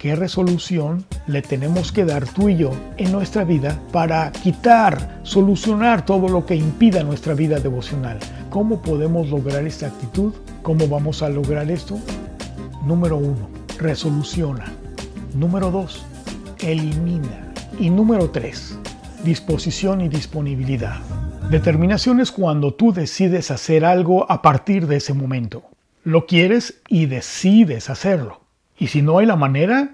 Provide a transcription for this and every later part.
¿Qué resolución le tenemos que dar tú y yo en nuestra vida para quitar, solucionar todo lo que impida nuestra vida devocional? ¿Cómo podemos lograr esta actitud? ¿Cómo vamos a lograr esto? Número uno, resoluciona. Número dos, elimina. Y número tres, disposición y disponibilidad. Determinación es cuando tú decides hacer algo a partir de ese momento. Lo quieres y decides hacerlo. Y si no hay la manera,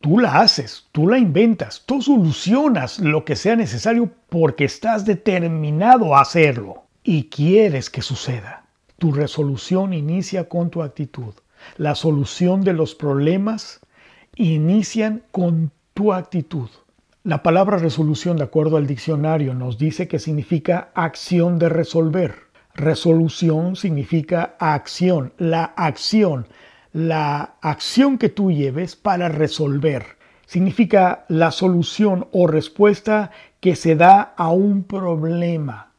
tú la haces, tú la inventas, tú solucionas lo que sea necesario porque estás determinado a hacerlo y quieres que suceda. Tu resolución inicia con tu actitud. La solución de los problemas inician con tu actitud. La palabra resolución, de acuerdo al diccionario, nos dice que significa acción de resolver. Resolución significa acción, la acción la acción que tú lleves para resolver. Significa la solución o respuesta que se da a un problema,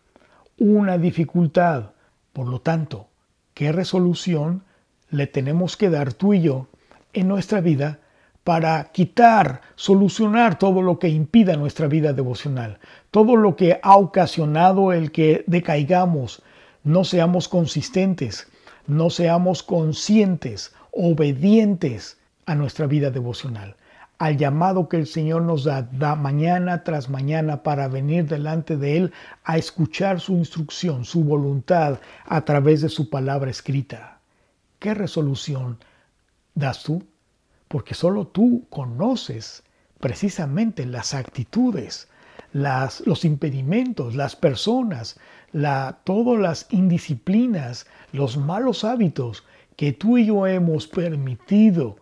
una dificultad. Por lo tanto, ¿qué resolución le tenemos que dar tú y yo en nuestra vida para quitar, solucionar todo lo que impida nuestra vida devocional, todo lo que ha ocasionado el que decaigamos, no seamos consistentes, no seamos conscientes obedientes a nuestra vida devocional, al llamado que el Señor nos da, da, mañana tras mañana para venir delante de Él a escuchar su instrucción, su voluntad a través de su palabra escrita. ¿Qué resolución das tú? Porque solo tú conoces precisamente las actitudes, las, los impedimentos, las personas, la, todas las indisciplinas, los malos hábitos que tú y yo hemos permitido,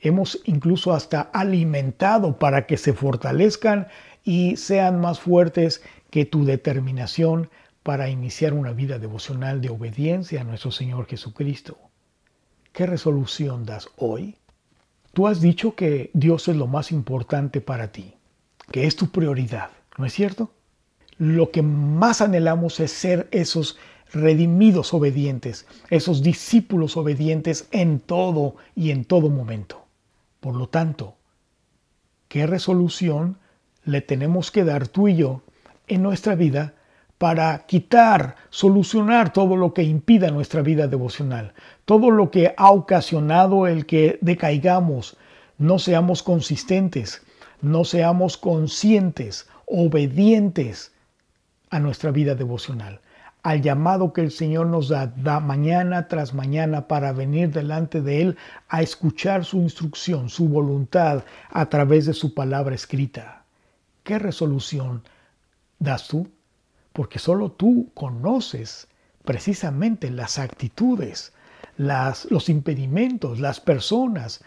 hemos incluso hasta alimentado para que se fortalezcan y sean más fuertes que tu determinación para iniciar una vida devocional de obediencia a nuestro Señor Jesucristo. ¿Qué resolución das hoy? Tú has dicho que Dios es lo más importante para ti, que es tu prioridad, ¿no es cierto? Lo que más anhelamos es ser esos redimidos obedientes, esos discípulos obedientes en todo y en todo momento. Por lo tanto, ¿qué resolución le tenemos que dar tú y yo en nuestra vida para quitar, solucionar todo lo que impida nuestra vida devocional, todo lo que ha ocasionado el que decaigamos, no seamos consistentes, no seamos conscientes, obedientes a nuestra vida devocional al llamado que el Señor nos da, mañana tras mañana para venir delante de Él a escuchar su instrucción, su voluntad a través de su palabra escrita. ¿Qué resolución das tú? Porque solo tú conoces precisamente las actitudes, los impedimentos, las personas,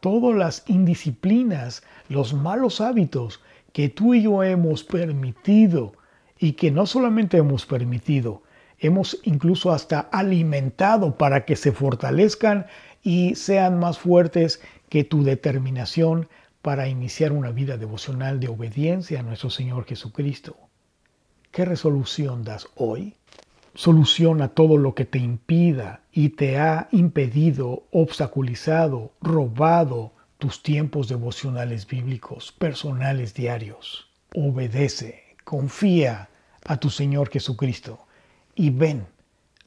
todas las indisciplinas, los malos hábitos que tú y yo hemos permitido y que no solamente hemos permitido, hemos incluso hasta alimentado para que se fortalezcan y sean más fuertes que tu determinación para iniciar una vida devocional de obediencia a nuestro Señor Jesucristo. ¿Qué resolución das hoy? Soluciona todo lo que te impida y te ha impedido, obstaculizado, robado tus tiempos devocionales bíblicos, personales diarios. Obedece confía a tu Señor Jesucristo y ven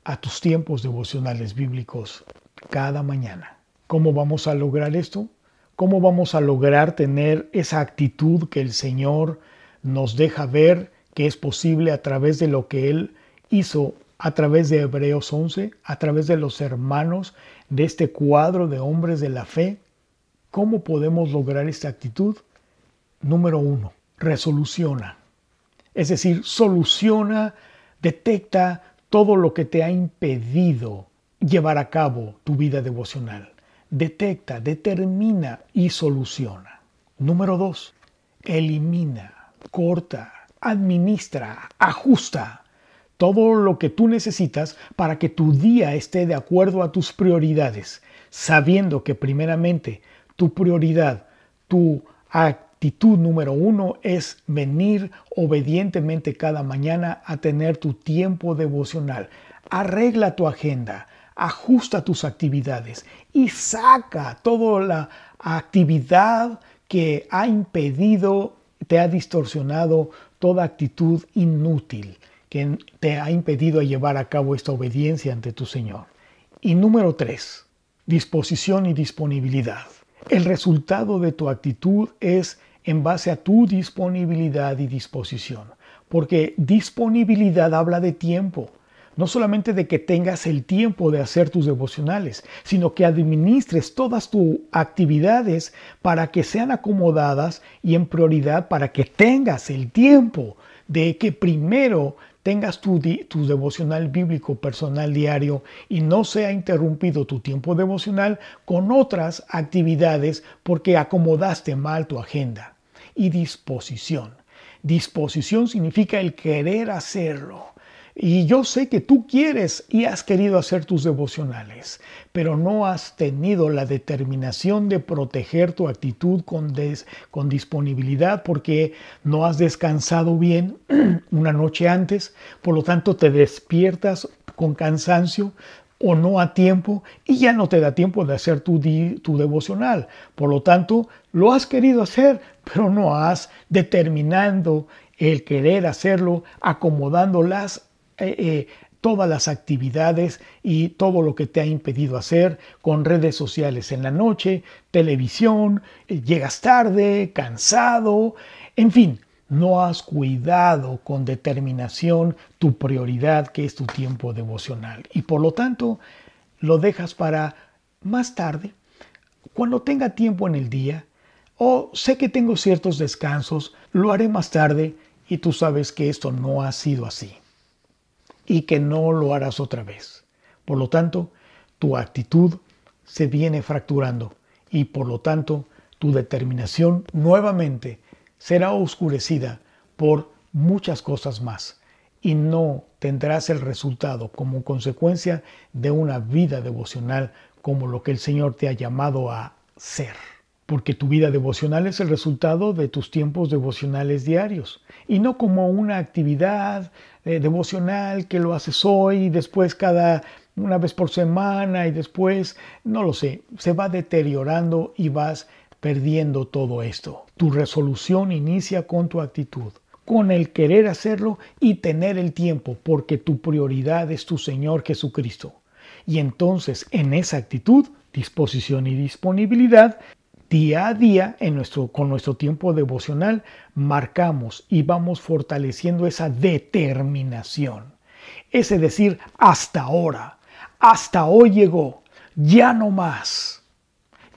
a tus tiempos devocionales bíblicos cada mañana. ¿Cómo vamos a lograr esto? ¿Cómo vamos a lograr tener esa actitud que el Señor nos deja ver que es posible a través de lo que Él hizo a través de Hebreos 11, a través de los hermanos de este cuadro de hombres de la fe? ¿Cómo podemos lograr esta actitud? Número uno, resoluciona es decir, soluciona, detecta todo lo que te ha impedido llevar a cabo tu vida devocional. Detecta, determina y soluciona. Número dos, elimina, corta, administra, ajusta todo lo que tú necesitas para que tu día esté de acuerdo a tus prioridades, sabiendo que primeramente tu prioridad, tu actividad, actitud número uno es venir obedientemente cada mañana a tener tu tiempo devocional. Arregla tu agenda, ajusta tus actividades y saca toda la actividad que ha impedido, te ha distorsionado toda actitud inútil que te ha impedido llevar a cabo esta obediencia ante tu Señor. Y número tres, disposición y disponibilidad. El resultado de tu actitud es en base a tu disponibilidad y disposición, porque disponibilidad habla de tiempo, no solamente de que tengas el tiempo de hacer tus devocionales, sino que administres todas tus actividades para que sean acomodadas y en prioridad para que tengas el tiempo de que primero tengas tu, tu, devocional bíblico personal diario y no sea interrumpido tu tiempo devocional con otras actividades porque acomodaste mal tu agenda. Y disposición. Disposición significa el querer hacerlo. Y yo sé que tú quieres y has querido hacer tus devocionales, pero no has tenido la determinación de proteger tu actitud con, con disponibilidad porque no has descansado bien una noche antes, por lo tanto te despiertas con cansancio o no a tiempo y ya no te da tiempo de hacer tu, tu devocional. Por lo tanto, lo has querido hacer, pero no has determinado el querer hacerlo, acomodándolas eh, eh, todas las actividades y todo lo que te ha impedido hacer con redes sociales en la noche, televisión, eh, llegas tarde, cansado, en fin, no has cuidado con determinación tu prioridad que es tu tiempo devocional y por lo tanto lo dejas para más tarde, cuando tenga tiempo en el día, o sé que tengo ciertos descansos, lo haré más tarde y tú sabes que esto no ha sido así y que no lo harás otra vez. Por lo tanto, tu actitud se viene fracturando y por lo tanto tu determinación nuevamente será oscurecida por muchas cosas más y no tendrás el resultado como consecuencia de una vida devocional como lo que el Señor te ha llamado a ser. Porque tu vida devocional es el resultado de tus tiempos devocionales diarios y no como una actividad eh, devocional que lo haces hoy y después cada una vez por semana y después, no lo sé, se va deteriorando y vas perdiendo todo esto. Tu resolución inicia con tu actitud, con el querer hacerlo y tener el tiempo, porque tu prioridad es tu Señor Jesucristo. Y entonces en esa actitud, disposición y disponibilidad, Día a día, en nuestro, con nuestro tiempo devocional, marcamos y vamos fortaleciendo esa determinación. Ese decir, hasta ahora, hasta hoy llegó, ya no más.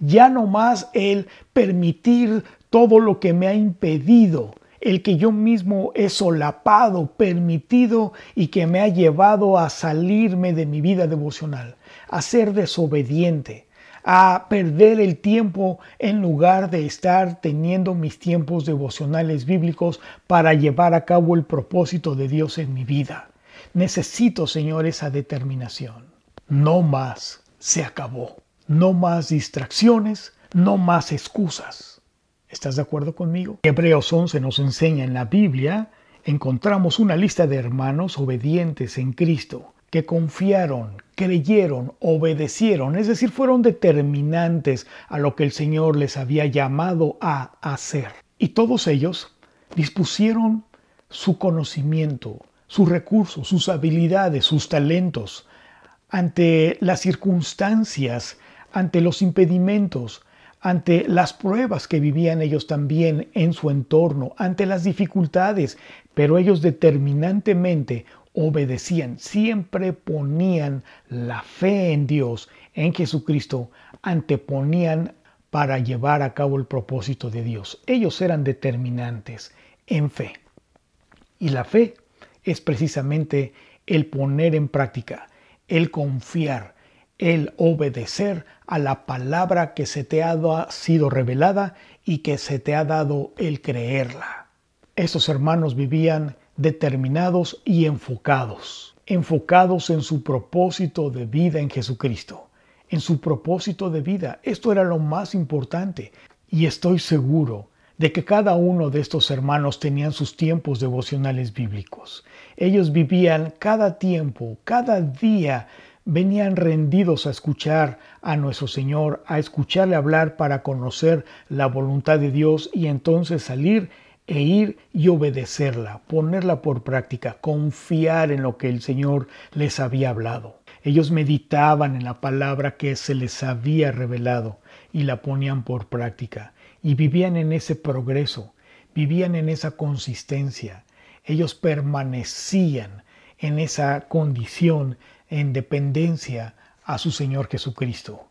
Ya no más el permitir todo lo que me ha impedido, el que yo mismo he solapado, permitido y que me ha llevado a salirme de mi vida devocional, a ser desobediente, a perder el tiempo en lugar de estar teniendo mis tiempos devocionales bíblicos para llevar a cabo el propósito de Dios en mi vida. Necesito, Señor, esa determinación. No más, se acabó. No más distracciones, no más excusas. ¿Estás de acuerdo conmigo? Hebreos 11 nos enseña en la Biblia, encontramos una lista de hermanos obedientes en Cristo que confiaron, creyeron, obedecieron, es decir, fueron determinantes a lo que el Señor les había llamado a hacer. Y todos ellos dispusieron su conocimiento, sus recursos, sus habilidades, sus talentos ante las circunstancias, ante los impedimentos, ante las pruebas que vivían ellos también en su entorno, ante las dificultades, pero ellos determinantemente obedecían, siempre ponían la fe en Dios, en Jesucristo, anteponían para llevar a cabo el propósito de Dios. Ellos eran determinantes en fe. Y la fe es precisamente el poner en práctica, el confiar, el obedecer a la palabra que se te ha sido revelada y que se te ha dado el creerla. Esos hermanos vivían determinados y enfocados, enfocados en su propósito de vida en Jesucristo, en su propósito de vida. Esto era lo más importante y estoy seguro de que cada uno de estos hermanos tenían sus tiempos devocionales bíblicos. Ellos vivían cada tiempo, cada día venían rendidos a escuchar a nuestro Señor, a escucharle hablar para conocer la voluntad de Dios y entonces salir e ir y obedecerla, ponerla por práctica, confiar en lo que el Señor les había hablado. Ellos meditaban en la palabra que se les había revelado y la ponían por práctica y vivían en ese progreso, vivían en esa consistencia. Ellos permanecían en esa condición en dependencia a su Señor Jesucristo.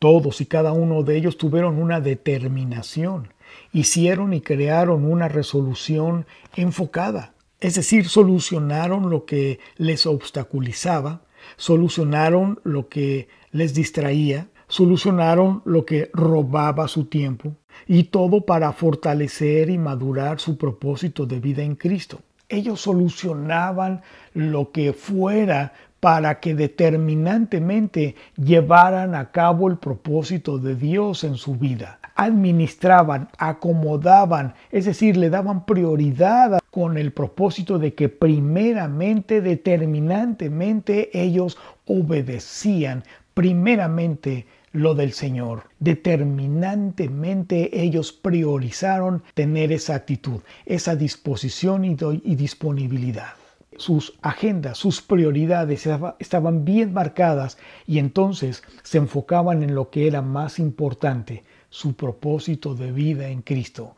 Todos y cada uno de ellos tuvieron una determinación, hicieron y crearon una resolución enfocada, es decir, solucionaron lo que les obstaculizaba, solucionaron lo que les distraía, solucionaron lo que robaba su tiempo, y todo para fortalecer y madurar su propósito de vida en Cristo. Ellos solucionaban lo que fuera para que determinantemente llevaran a cabo el propósito de Dios en su vida. Administraban, acomodaban, es decir, le daban prioridad con el propósito de que primeramente, determinantemente ellos obedecían primeramente lo del Señor. Determinantemente ellos priorizaron tener esa actitud, esa disposición y, disponibilidad sus agendas, sus prioridades estaban bien marcadas y entonces se enfocaban en lo que era más importante, su propósito de vida en Cristo,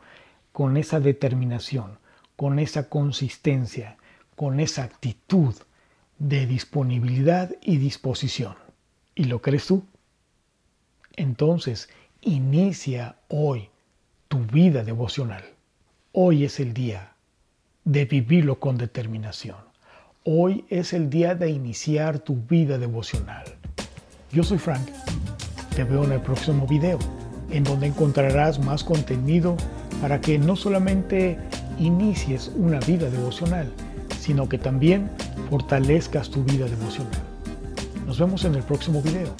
con esa determinación, con esa consistencia, con esa actitud de disponibilidad y disposición. ¿Y lo crees tú? Entonces, inicia hoy tu vida devocional. Hoy es el día de vivirlo con determinación. Hoy es el día de iniciar tu vida devocional. Yo soy Frank. Te veo en el próximo video, en donde encontrarás más contenido para que no solamente inicies una vida devocional, sino que también fortalezcas tu vida devocional. Nos vemos en el próximo video.